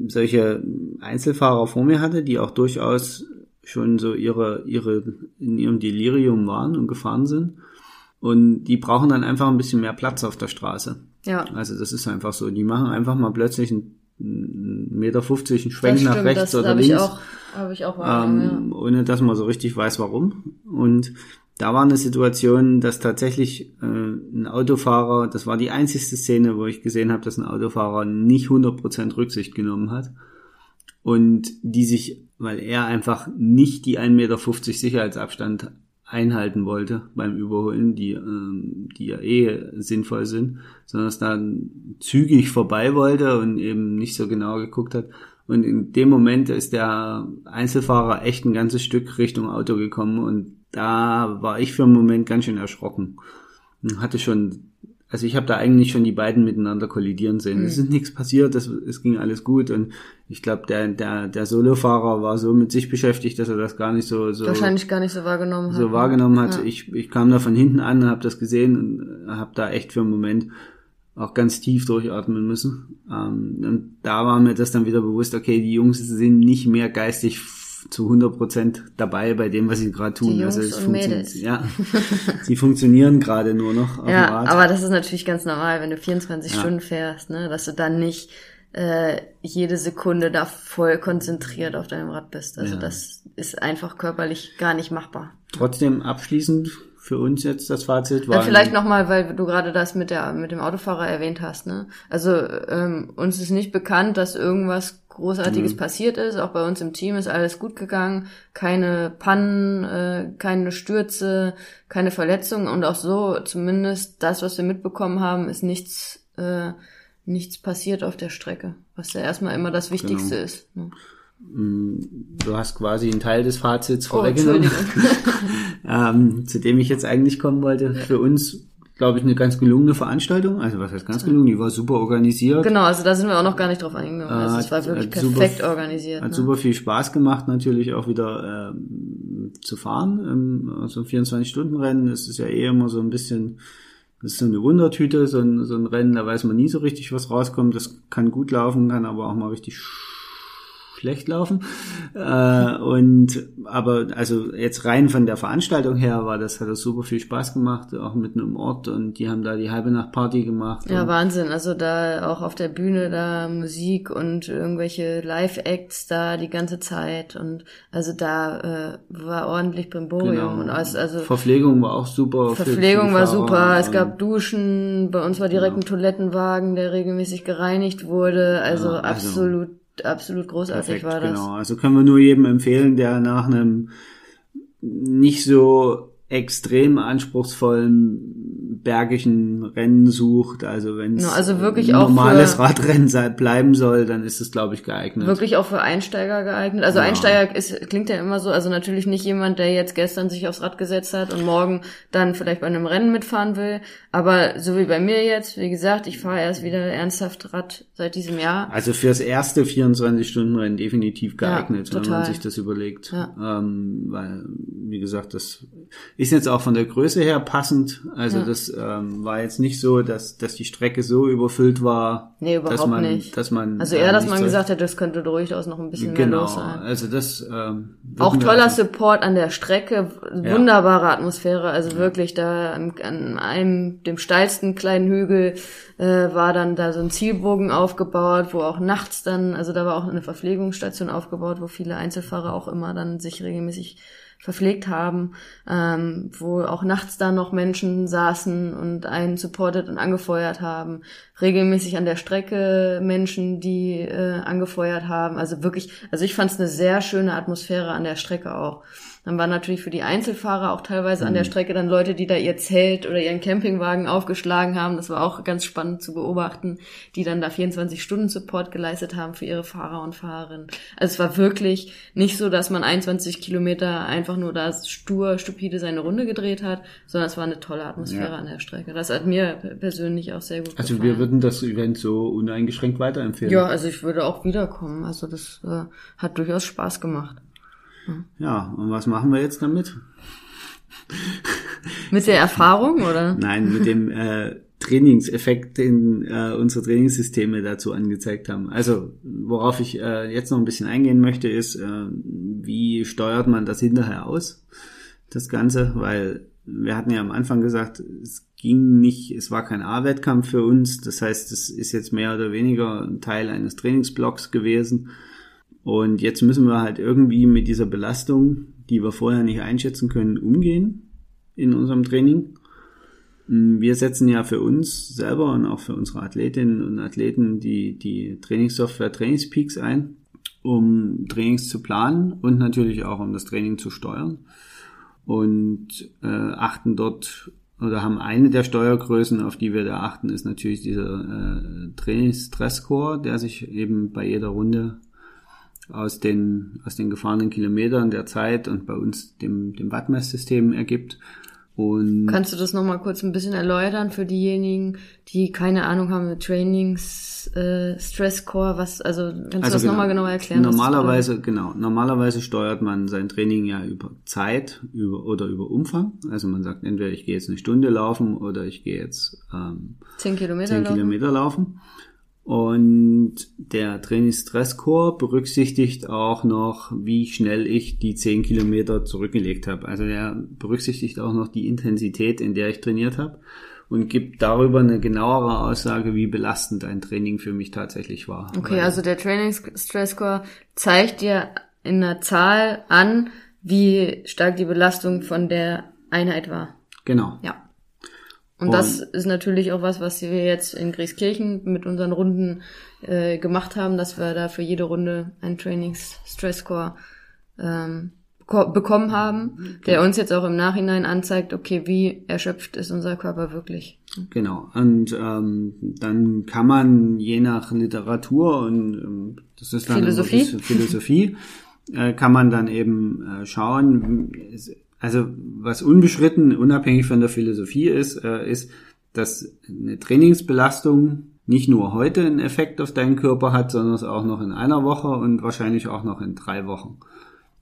solche Einzelfahrer vor mir hatte, die auch durchaus schon so ihre, ihre, in ihrem Delirium waren und gefahren sind. Und die brauchen dann einfach ein bisschen mehr Platz auf der Straße. Ja. Also das ist einfach so. Die machen einfach mal plötzlich einen Meter 50 einen Schwenk das nach rechts oder links. Ich auch, habe ich auch ähm, ja. Ohne dass man so richtig weiß, warum. Und da war eine Situation, dass tatsächlich äh, ein Autofahrer, das war die einzigste Szene, wo ich gesehen habe, dass ein Autofahrer nicht 100% Rücksicht genommen hat. Und die sich, weil er einfach nicht die 1,50 Meter Sicherheitsabstand einhalten wollte beim Überholen, die, ähm, die ja eh sinnvoll sind, sondern es dann zügig vorbei wollte und eben nicht so genau geguckt hat. Und in dem Moment ist der Einzelfahrer echt ein ganzes Stück Richtung Auto gekommen und da war ich für einen Moment ganz schön erschrocken. Und hatte schon also ich habe da eigentlich schon die beiden miteinander kollidieren sehen. Mhm. Es ist nichts passiert, das, es ging alles gut und ich glaube, der, der, der Solofahrer war so mit sich beschäftigt, dass er das gar nicht so, so wahrscheinlich gar nicht so wahrgenommen hat. So wahrgenommen hat. Ja. Ich, ich kam da von hinten an und habe das gesehen und habe da echt für einen Moment auch ganz tief durchatmen müssen. Ähm, und da war mir das dann wieder bewusst, okay, die Jungs sind nicht mehr geistig zu 100 Prozent dabei bei dem, was sie gerade tun. Die Jungs also es und Mädels. Ja, [LAUGHS] sie funktionieren gerade nur noch. ja, aber das ist natürlich ganz normal, wenn du 24 ja. Stunden fährst, ne, dass du dann nicht äh, jede Sekunde da voll konzentriert auf deinem Rad bist. Also ja. das ist einfach körperlich gar nicht machbar. Trotzdem abschließend für uns jetzt das Fazit war. Ja, vielleicht nochmal, weil du gerade das mit der mit dem Autofahrer erwähnt hast. Ne? Also ähm, uns ist nicht bekannt, dass irgendwas Großartiges mhm. passiert ist. Auch bei uns im Team ist alles gut gegangen. Keine Pannen, äh, keine Stürze, keine Verletzungen und auch so zumindest das, was wir mitbekommen haben, ist nichts äh, nichts passiert auf der Strecke, was ja erstmal immer das Wichtigste genau. ist. Ne? Du hast quasi einen Teil des Fazits oh, vorweggenommen, [LAUGHS] ähm, zu dem ich jetzt eigentlich kommen wollte. Für uns, glaube ich, eine ganz gelungene Veranstaltung. Also was heißt ganz gelungen? Die war super organisiert. Genau, also da sind wir auch noch gar nicht drauf eingegangen. Also es war wirklich perfekt super, organisiert. Hat ne? super viel Spaß gemacht, natürlich auch wieder ähm, zu fahren. Ähm, also 24-Stunden-Rennen, das ist ja eh immer so ein bisschen das ist so eine Wundertüte, so ein, so ein Rennen, da weiß man nie so richtig, was rauskommt. Das kann gut laufen, kann aber auch mal richtig schlecht laufen. Äh, und aber also jetzt rein von der Veranstaltung her war das, hat das super viel Spaß gemacht, auch mitten im Ort und die haben da die halbe Nacht Party gemacht. Ja, Wahnsinn. Also da auch auf der Bühne da Musik und irgendwelche Live-Acts da die ganze Zeit und also da äh, war ordentlich Brimborium genau. und also, also Verpflegung war auch super. Verpflegung war super. Es gab Duschen, bei uns war direkt genau. ein Toilettenwagen, der regelmäßig gereinigt wurde. Also, ja, also absolut absolut großartig Perfekt, war das. Genau, also können wir nur jedem empfehlen, der nach einem nicht so extrem anspruchsvollen bergischen Rennen sucht. Also wenn es also wirklich ein normales Radrennen bleiben soll, dann ist es, glaube ich, geeignet. Wirklich auch für Einsteiger geeignet. Also ja. Einsteiger ist, klingt ja immer so, also natürlich nicht jemand, der jetzt gestern sich aufs Rad gesetzt hat und morgen dann vielleicht bei einem Rennen mitfahren will. Aber so wie bei mir jetzt, wie gesagt, ich fahre erst wieder ernsthaft Rad seit diesem Jahr. Also fürs erste 24-Stunden-Rennen definitiv geeignet, ja, wenn man sich das überlegt. Ja. Ähm, weil, wie gesagt, das ist jetzt auch von der Größe her passend. Also das ähm, war jetzt nicht so, dass, dass die Strecke so überfüllt war. Nee, überhaupt dass man, nicht. Dass man, also eher, dass man gesagt hat, das könnte durchaus noch ein bisschen genau, mehr los sein. Also das ähm, auch toller Support an der Strecke, wunderbare Atmosphäre. Also wirklich da an, an einem dem steilsten kleinen Hügel äh, war dann da so ein Zielbogen aufgebaut, wo auch nachts dann, also da war auch eine Verpflegungsstation aufgebaut, wo viele Einzelfahrer auch immer dann sich regelmäßig verpflegt haben, ähm, wo auch nachts da noch Menschen saßen und einen supportet und angefeuert haben, regelmäßig an der Strecke Menschen, die äh, angefeuert haben. Also wirklich, also ich fand es eine sehr schöne Atmosphäre an der Strecke auch. Dann waren natürlich für die Einzelfahrer auch teilweise mhm. an der mhm. Strecke dann Leute, die da ihr Zelt oder ihren Campingwagen aufgeschlagen haben. Das war auch ganz spannend zu beobachten, die dann da 24 Stunden Support geleistet haben für ihre Fahrer und Fahrerinnen. Also es war wirklich nicht so, dass man 21 Kilometer einfach nur da stur, stupide seine Runde gedreht hat, sondern es war eine tolle Atmosphäre ja. an der Strecke. Das hat mir persönlich auch sehr gut also gefallen. Also wir würden das Event so uneingeschränkt weiterempfehlen. Ja, also ich würde auch wiederkommen. Also das äh, hat durchaus Spaß gemacht. Ja, und was machen wir jetzt damit? mit der Erfahrung, oder? Nein, mit dem äh, Trainingseffekt, den äh, unsere Trainingssysteme dazu angezeigt haben. Also, worauf ich äh, jetzt noch ein bisschen eingehen möchte, ist, äh, wie steuert man das hinterher aus, das Ganze, weil wir hatten ja am Anfang gesagt, es ging nicht, es war kein A-Wettkampf für uns, das heißt, es ist jetzt mehr oder weniger ein Teil eines Trainingsblocks gewesen und jetzt müssen wir halt irgendwie mit dieser Belastung, die wir vorher nicht einschätzen können, umgehen in unserem Training. Mm, wir setzen ja für uns selber und auch für unsere Athletinnen und Athleten die, die Trainingssoftware Trainingspeaks ein, um Trainings zu planen und natürlich auch um das Training zu steuern. Und äh, achten dort oder haben eine der Steuergrößen, auf die wir da achten, ist natürlich dieser äh, Trainingsstressscore, der sich eben bei jeder Runde aus den, aus den gefahrenen Kilometern der Zeit und bei uns dem, dem Wattmesssystem ergibt. Und Kannst du das nochmal kurz ein bisschen erläutern für diejenigen, die keine Ahnung haben mit Trainings, äh, Stresscore, was, also kannst du das genau, nochmal genauer erklären? Normalerweise, genau, normalerweise steuert man sein Training ja über Zeit über, oder über Umfang. Also man sagt entweder ich gehe jetzt eine Stunde laufen oder ich gehe jetzt ähm? Zehn Kilometer 10 laufen? Kilometer laufen. Und der Trainingsstresscore berücksichtigt auch noch, wie schnell ich die 10 Kilometer zurückgelegt habe. Also der berücksichtigt auch noch die Intensität, in der ich trainiert habe und gibt darüber eine genauere Aussage, wie belastend ein Training für mich tatsächlich war. Okay, also der Trainingsstresscore zeigt dir in einer Zahl an, wie stark die Belastung von der Einheit war. Genau. Ja. Und, das ist natürlich auch was, was wir jetzt in Grieskirchen mit unseren Runden äh, gemacht haben, dass wir da für jede Runde einen Trainings-Stress-Score ähm, beko- bekommen haben, der uns jetzt auch im Nachhinein anzeigt, okay, wie erschöpft ist unser Körper wirklich. Genau. Und ähm, dann kann man je nach Literatur und ähm, das ist dann Philosophie. Philosophie, äh, kann man dann eben äh, schauen. Also was unbeschritten, unabhängig von der Philosophie ist, äh, ist, dass eine Trainingsbelastung nicht nur heute einen Effekt auf deinen Körper hat, sondern es auch noch in einer Woche und wahrscheinlich auch noch in drei Wochen.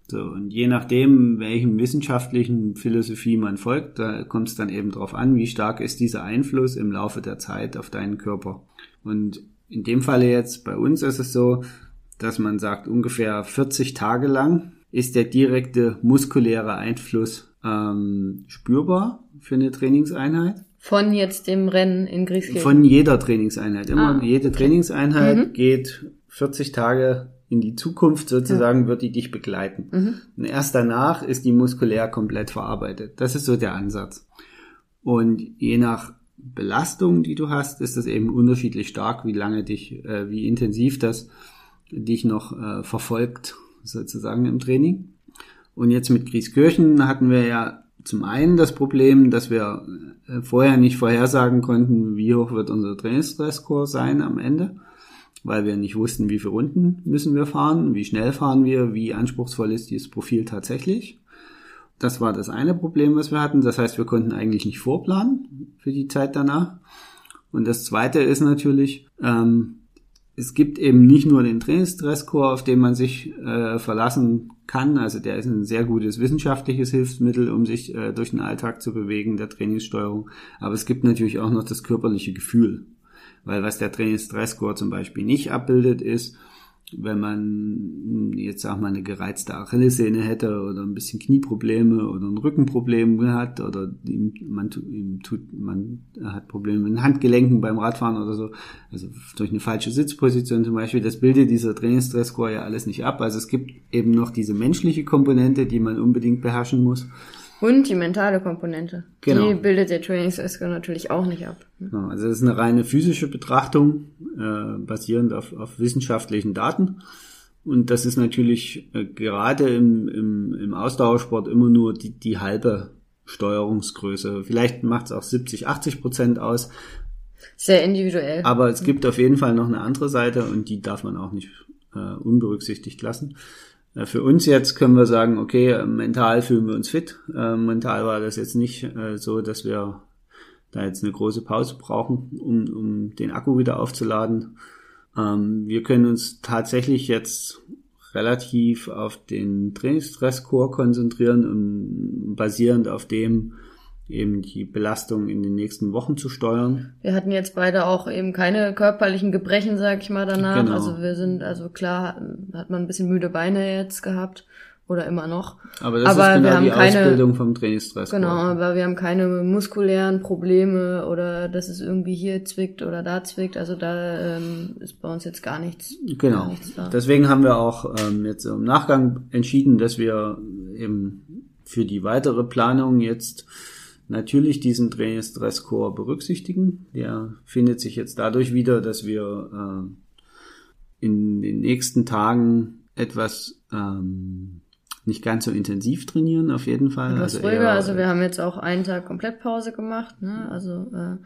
So, und je nachdem, welchen wissenschaftlichen Philosophie man folgt, da kommt es dann eben darauf an, wie stark ist dieser Einfluss im Laufe der Zeit auf deinen Körper. Und in dem Falle jetzt bei uns ist es so, dass man sagt, ungefähr 40 Tage lang ist der direkte muskuläre Einfluss ähm, spürbar für eine Trainingseinheit. Von jetzt dem Rennen in Grieskirchen. Von jeder Trainingseinheit. Immer Ah, jede Trainingseinheit Mhm. geht 40 Tage in die Zukunft sozusagen, wird die dich begleiten. Mhm. Und erst danach ist die muskulär komplett verarbeitet. Das ist so der Ansatz. Und je nach Belastung, die du hast, ist das eben unterschiedlich stark, wie lange dich, äh, wie intensiv das dich noch äh, verfolgt, sozusagen im Training. Und jetzt mit Grieskirchen hatten wir ja zum einen das Problem, dass wir äh, vorher nicht vorhersagen konnten, wie hoch wird unser Trainingsstresskurs sein am Ende, weil wir nicht wussten, wie viele Runden müssen wir fahren, wie schnell fahren wir, wie anspruchsvoll ist dieses Profil tatsächlich. Das war das eine Problem, was wir hatten. Das heißt, wir konnten eigentlich nicht vorplanen für die Zeit danach. Und das zweite ist natürlich, ähm, es gibt eben nicht nur den Trainingsstresscore, auf den man sich äh, verlassen kann. Also der ist ein sehr gutes wissenschaftliches Hilfsmittel, um sich äh, durch den Alltag zu bewegen, der Trainingssteuerung. Aber es gibt natürlich auch noch das körperliche Gefühl. Weil was der Trainingsstressscore zum Beispiel nicht abbildet, ist, wenn man jetzt sag mal eine gereizte Achillessehne hätte oder ein bisschen Knieprobleme oder ein Rückenproblem hat oder man, tut, man hat Probleme mit den Handgelenken beim Radfahren oder so, also durch eine falsche Sitzposition zum Beispiel, das bildet dieser Trainingsstressscore ja alles nicht ab. Also es gibt eben noch diese menschliche Komponente, die man unbedingt beherrschen muss. Und die mentale Komponente. Genau. Die bildet der Trainingsscore natürlich auch nicht ab. Ja, Also das ist eine reine physische Betrachtung, äh, basierend auf, auf wissenschaftlichen Daten. Und das ist natürlich äh, gerade im, im, im Ausdauersport immer nur die, die halbe Steuerungsgröße. Vielleicht macht es auch 70, 80 Prozent aus, Sehr individuell. aber es gibt auf jeden Fall noch eine andere Seite und die darf man auch nicht äh, unberücksichtigt lassen. Äh, Für uns jetzt können wir sagen, okay, äh, mental fühlen wir uns fit. Äh, mental war das jetzt nicht so, dass wir da jetzt eine große Pause brauchen, um, um den Akku wieder aufzuladen. Ähm, wir können uns tatsächlich jetzt relativ auf den Trainingsstresscore konzentrieren und basierend auf dem eben die Belastung in den nächsten Wochen zu steuern. Wir hatten jetzt beide auch eben keine körperlichen Gebrechen, sag ich mal, danach. Genau. Also wir sind, also klar, hat man ein bisschen müde Beine jetzt gehabt. Oder immer noch. Aber das Aber ist genau wir haben die keine- Ausbildung vom Trainingsstresscore. Genau, aber wir haben keine muskulären Probleme oder dass es irgendwie hier zwickt oder da zwickt. Also da ähm, ist bei uns jetzt gar nichts. Gar Genau. nichts da. Deswegen haben wir auch ähm, jetzt im Nachgang entschieden, dass wir eben für die weitere Planung jetzt natürlich diesen Trainingsstresscore berücksichtigen. Der findet sich jetzt dadurch wieder, dass wir äh, in den nächsten Tagen etwas ähm, nicht ganz so intensiv trainieren, auf jeden Fall. Etwas Also ruhiger. eher- also wir haben jetzt auch einen Tag komplett Pause gemacht, ne? Also äh,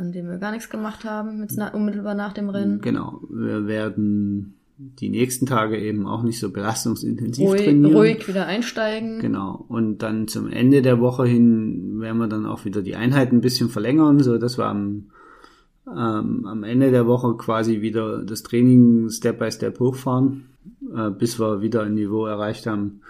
an dem wir gar nichts gemacht haben, jetzt na, unmittelbar nach dem Rennen. Genau. Wir werden die nächsten Tage eben auch nicht so belastungsintensiv ruhig, trainieren. ruhig wieder einsteigen. Genau. Und dann zum Ende der Woche hin werden wir dann auch wieder die Einheiten ein bisschen verlängern, so dass wir am, ähm, am Ende der Woche quasi wieder das Training Step by Step hochfahren, äh, bis wir wieder ein Niveau erreicht haben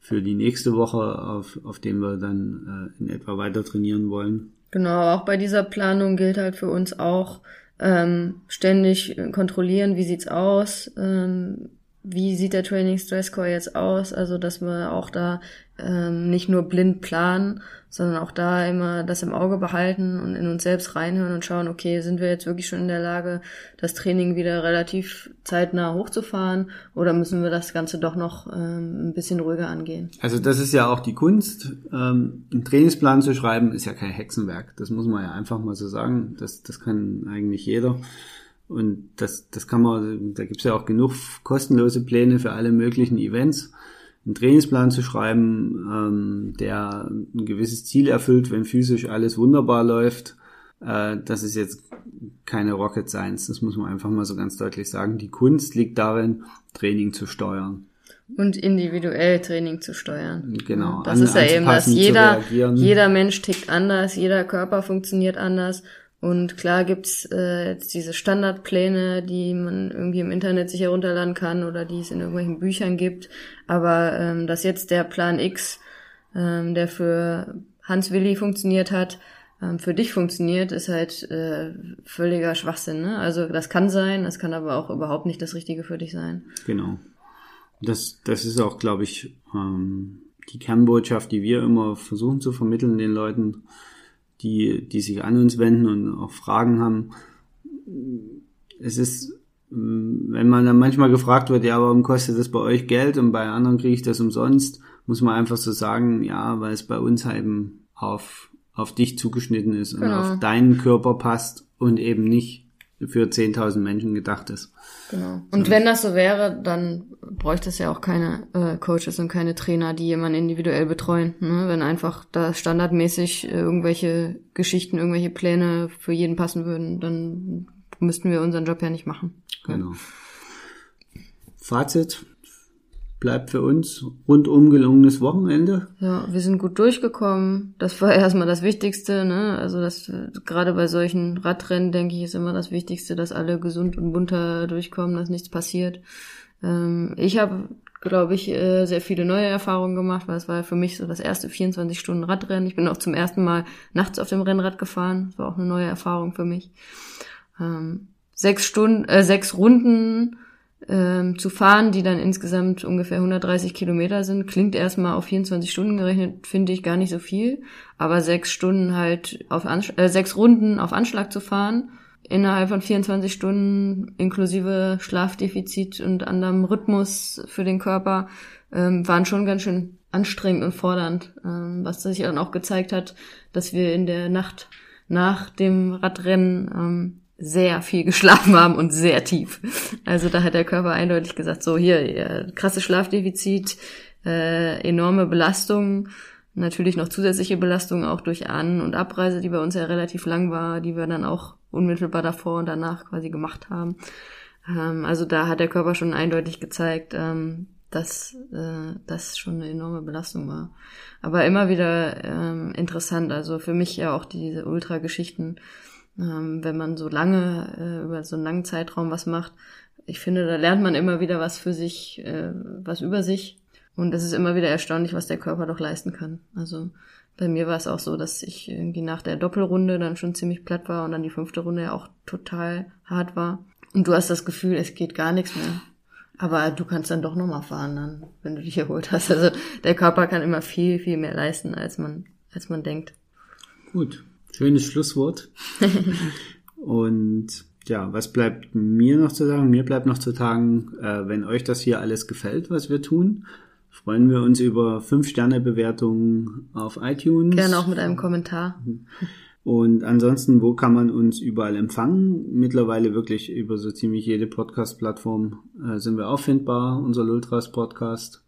für die nächste Woche, auf, auf dem wir dann äh, in etwa weiter trainieren wollen. Genau, auch bei dieser Planung gilt halt für uns auch, ähm, ständig kontrollieren, wie sieht's aus, ähm, wie sieht der Training Stress Score jetzt aus, also dass wir auch da ähm, nicht nur blind planen, sondern auch da immer das im Auge behalten und in uns selbst reinhören und schauen, okay, sind wir jetzt wirklich schon in der Lage, das Training wieder relativ zeitnah hochzufahren oder müssen wir das Ganze doch noch ähm, ein bisschen ruhiger angehen? Also das ist ja auch die Kunst. Ähm, einen Trainingsplan zu schreiben ist ja kein Hexenwerk. Das muss man ja einfach mal so sagen. Das, das kann eigentlich jeder. Und das, das kann man, da gibt's ja auch genug kostenlose Pläne für alle möglichen Events. Einen Trainingsplan zu schreiben, ähm, der ein gewisses Ziel erfüllt, wenn physisch alles wunderbar läuft, äh, das ist jetzt keine Rocket Science. Das muss man einfach mal so ganz deutlich sagen. Die Kunst liegt darin, Training zu steuern. Und individuell Training zu steuern. Genau. Das an- ist ja eben das. anzupassen, zu Jeder, jeder Mensch tickt anders, jeder Körper funktioniert anders. Und klar gibt's äh, jetzt diese Standardpläne, die man irgendwie im Internet sich herunterladen kann oder die es in irgendwelchen Büchern gibt. Aber ähm, dass jetzt der Plan X, ähm, der für Hans Willi funktioniert hat, ähm, für dich funktioniert, ist halt äh, völliger Schwachsinn. Ne? Also das kann sein, das kann aber auch überhaupt nicht das Richtige für dich sein. Genau. Das, das ist auch, glaube ich, ähm, die Kernbotschaft, die wir immer versuchen zu vermitteln den Leuten, die, die sich an uns wenden und auch Fragen haben. Es ist, ähm, wenn man dann manchmal gefragt wird, ja, warum kostet das bei euch Geld und bei anderen kriege ich das umsonst, muss man einfach so sagen, ja, weil es bei uns eben auf, auf dich zugeschnitten ist und Genau. auf deinen Körper passt und eben nicht für 10.000 Menschen gedacht ist. Genau. Und wenn das so wäre, dann bräuchte es ja auch keine äh, Coaches und keine Trainer, die jemanden individuell betreuen. Ne? Wenn einfach da standardmäßig irgendwelche Geschichten, irgendwelche Pläne für jeden passen würden, dann müssten wir unseren Job ja nicht machen. Genau. Fazit bleibt für uns rundum gelungenes Wochenende. Ja, wir sind gut durchgekommen. Das war [LAUGHS] erstmal das Wichtigste, ne? Also das gerade bei solchen Radrennen, denke ich, ist immer das Wichtigste, dass alle gesund und munter durchkommen, dass nichts passiert. Ähm, ich habe, glaube ich, äh, sehr viele neue Erfahrungen gemacht, weil es war für mich so das erste 24 Stunden Radrennen. Ich bin auch zum ersten Mal nachts auf dem Rennrad gefahren. Das war auch eine neue Erfahrung für mich. Ähm, sechs Stunden, äh, sechs Runden ähm, zu fahren, die dann insgesamt ungefähr 130 Kilometer sind, klingt erstmal auf 24 Stunden gerechnet, finde ich gar nicht so viel. Aber sechs Stunden halt auf Ansch äh, sechs Runden auf Anschlag zu fahren, innerhalb von 24 Stunden inklusive Schlafdefizit und anderem Rhythmus für den Körper, ähm, waren schon ganz schön anstrengend und fordernd, ähm, was sich dann auch gezeigt hat, dass wir in der Nacht nach dem Radrennen ähm, sehr viel geschlafen haben und sehr tief. Also da hat der Körper eindeutig gesagt, so hier, äh, krasse Schlafdefizit, äh, enorme Belastung, natürlich noch zusätzliche Belastung auch durch An- und Abreise, die bei uns ja relativ lang war, die wir dann auch unmittelbar davor und danach quasi gemacht haben. Ähm, also da hat der Körper schon eindeutig gezeigt, ähm, dass äh, das schon eine enorme Belastung war. Aber immer wieder ähm, interessant, also für mich ja auch diese Ultra-Geschichten, ähm, wenn man so lange, äh, über so einen langen Zeitraum was macht. Ich finde, da lernt man immer wieder was für sich, äh, was über sich. Und es ist immer wieder erstaunlich, was der Körper doch leisten kann. Also bei mir war es auch so, dass ich irgendwie nach der Doppelrunde dann schon ziemlich platt war und dann die fünfte Runde ja auch total hart war. Und du hast das Gefühl, es geht gar nichts mehr. Aber du kannst dann doch nochmal fahren, dann, wenn du dich erholt hast. Also der Körper kann immer viel, viel mehr leisten, als man, als man denkt. Gut, schönes Schlusswort. [LAUGHS] Und ja, was bleibt mir noch zu sagen? Mir bleibt noch zu sagen, äh, wenn euch das hier alles gefällt, was wir tun, freuen wir uns über 5-Sterne-Bewertungen auf iTunes. Gerne auch mit einem Kommentar. [LAUGHS] Und ansonsten, wo kann man uns überall empfangen? Mittlerweile wirklich über so ziemlich jede Podcast-Plattform äh, sind wir auffindbar, unser Lultras Podcast.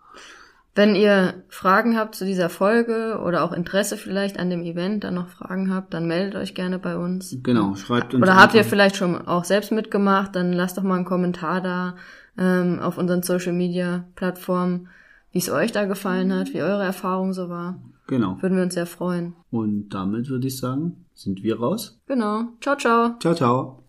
Wenn ihr Fragen habt zu dieser Folge oder auch Interesse vielleicht an dem Event, dann noch Fragen habt, dann meldet euch gerne bei uns. Genau, schreibt uns. Oder habt ihr vielleicht schon auch selbst mitgemacht, dann lasst doch mal einen Kommentar da. ähm, auf unseren Social Media Plattformen, wie es euch da gefallen hat, wie eure Erfahrung so war. Genau. Würden wir uns sehr freuen. Und damit würde ich sagen, sind wir raus. Genau. Ciao, ciao. Ciao, ciao.